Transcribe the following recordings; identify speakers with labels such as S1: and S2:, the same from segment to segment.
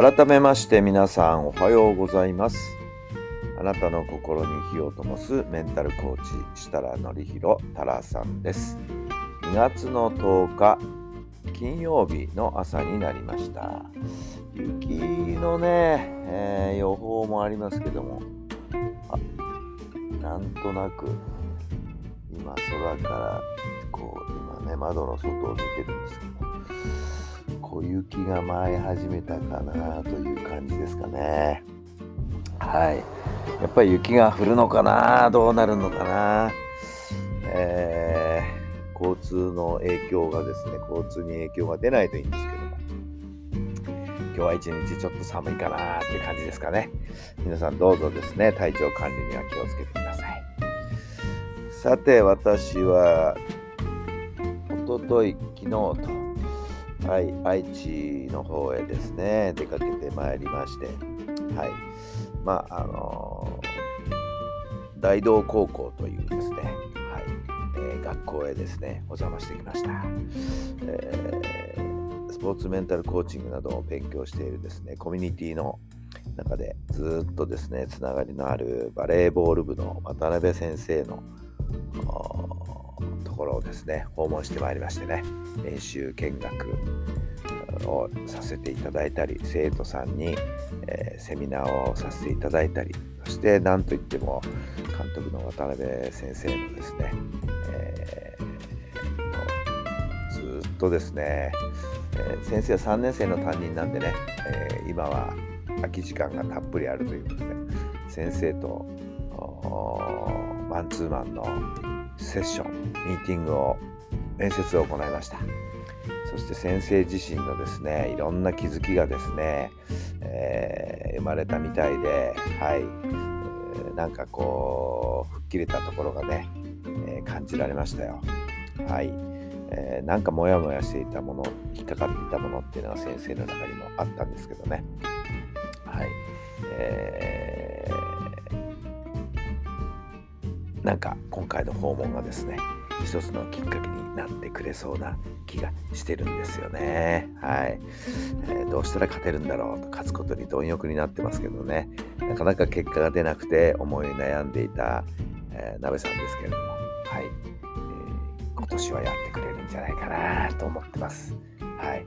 S1: 改めまして皆さんおはようございます。あなたの心に火を灯すメンタルコーチ設楽範弘太良さんです。2月の10日金曜日の朝になりました。雪のね、えー、予報もありますけどもあなんとなく今空からこう今ね窓の外を見てるんですけど小雪が舞い始めたかなという感じですかね。はい。やっぱり雪が降るのかな？どうなるのかな？えー、交通の影響がですね交通に影響が出ないといいんですけども。今日は一日ちょっと寒いかなっていう感じですかね。皆さんどうぞですね体調管理には気をつけてください。さて私はおととい昨日とはい、愛知の方へですね、出かけてまいりまして、はい、まあ、あのー、大道高校というですね、はい、えー、学校へですね、お邪魔してきました。えー、スポーツメンタルコーチングなどを勉強しているですね、コミュニティの中でずっとですね、つながりのあるバレーボール部の渡辺先生のころをですね訪問してまいりましてね練習見学をさせていただいたり生徒さんに、えー、セミナーをさせていただいたりそして何といっても監督の渡辺先生のですね、えー、ずっとですね、えー、先生は3年生の担任なんでね、え今は空き時間がたっぷりあるということで先生とマンツーマンのセッション、ミーティングを、面接を行いました。そして先生自身のですね、いろんな気づきがですね、えー、生まれたみたいで、はい、えー、なんかこう、吹っ切れたところがね、えー、感じられましたよ。はい。えー、なんかモヤモヤしていたもの、引っかかっていたものっていうのは先生の中にもあったんですけどね。はい。えーなんか今回の訪問がですね一つのきっかけになってくれそうな気がしてるんですよね。はい、えー、どうしたら勝てるんだろうと勝つことに貪欲になってますけどね。なかなか結果が出なくて思い悩んでいた、えー、鍋さんですけれども、はい。えー、今年はやってくれるんじゃないかなと思ってます。はい、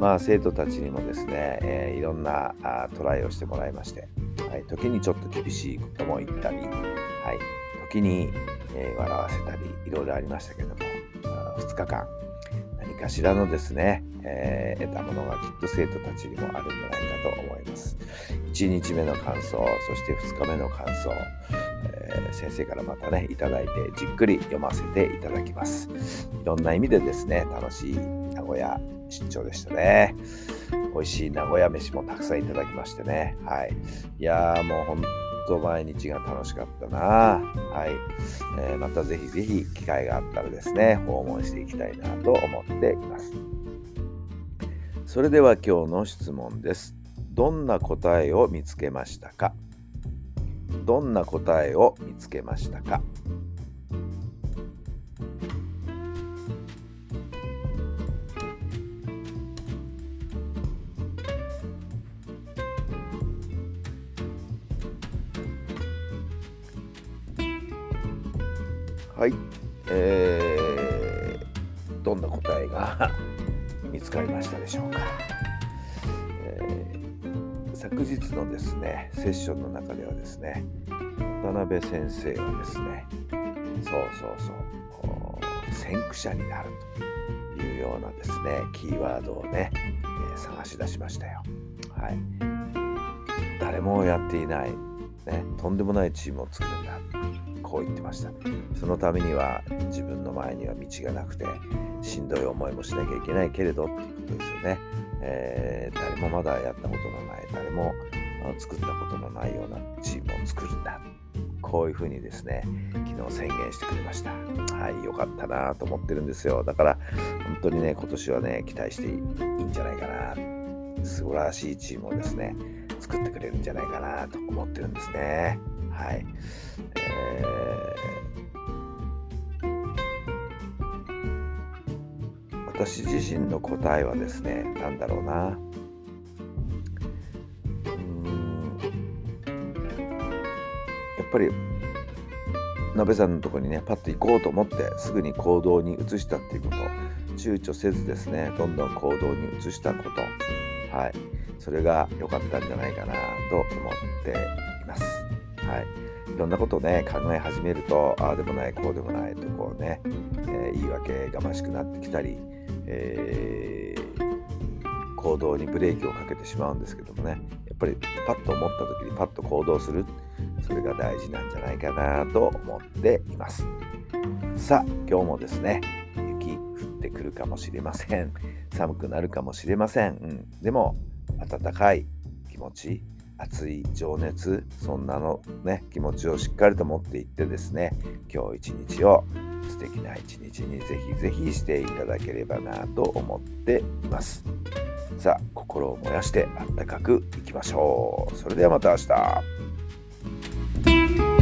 S1: まあ生徒たちにもですね、えー、いろんなあトライをしてもらいまして、はい、時にちょっと厳しいことも言ったり、はい、時に、えー、笑わせたりいろいろありましたけども2日間何かしらのですね、えー、得たものがきっと生徒たちにもあるんじゃないかと思います。1日目の感想そして2日目の感想、えー、先生からまたねいただいてじっくり読ませていただきます。いろんな意味でですね楽しい名古屋出張でしたね。美味しい名古屋飯もたくさんいただきましてね。はい。いやーもう本と毎日が楽しかったな。はい。えー、またぜひぜひ機会があったらですね、訪問していきたいなと思っています。それでは今日の質問です。どんな答えを見つけましたか？どんな答えを見つけましたか？はい、えー、どんな答えが 見つかりましたでしょうか、えー、昨日のですねセッションの中ではですね渡辺先生はですねそうそうそう先駆者になるというようなですねキーワードをね、えー、探し出しましたよ。はい。誰もやっていない、ね、とんでもないチームを作るんだ。こう言ってました。そのためには自分の前には道がなくてしんどい思いもしなきゃいけないけれどっていうことですよね、えー、誰もまだやったことのない誰も作ったことのないようなチームを作るんだ。こういうふうにですね昨日宣言してくれました。はい良かったなと思ってるんですよ。だから本当にね今年はね期待していいんじゃないかな。素晴らしいチームをですね作ってくれるんじゃないかなと思ってるんですね。はい、えー、私自身の答えはですね何だろうな。やっぱり鍋さんのとこにねパッと行こうと思ってすぐに行動に移したっていうこと躊躇せずですねどんどん行動に移したこと。はい。それが良かったんじゃないかなと思っています。はい。いろんなことをね考え始めるとああでもないこうでもないとこうね、えー、言い訳がましくなってきたり、えー、行動にブレーキをかけてしまうんですけどもね。やっぱりパッと思った時にパッと行動する。それが大事なんじゃないかなと思っています。さあ今日もですね雪降ってくるかもしれません。寒くなるかもしれません、うん、でも暖かい気持ち熱い情熱そんなのね気持ちをしっかりと持っていってですね今日一日を素敵な一日にぜひぜひしていただければなと思っています。さあ心を燃やしてあったかくいきましょう。それではまた明日。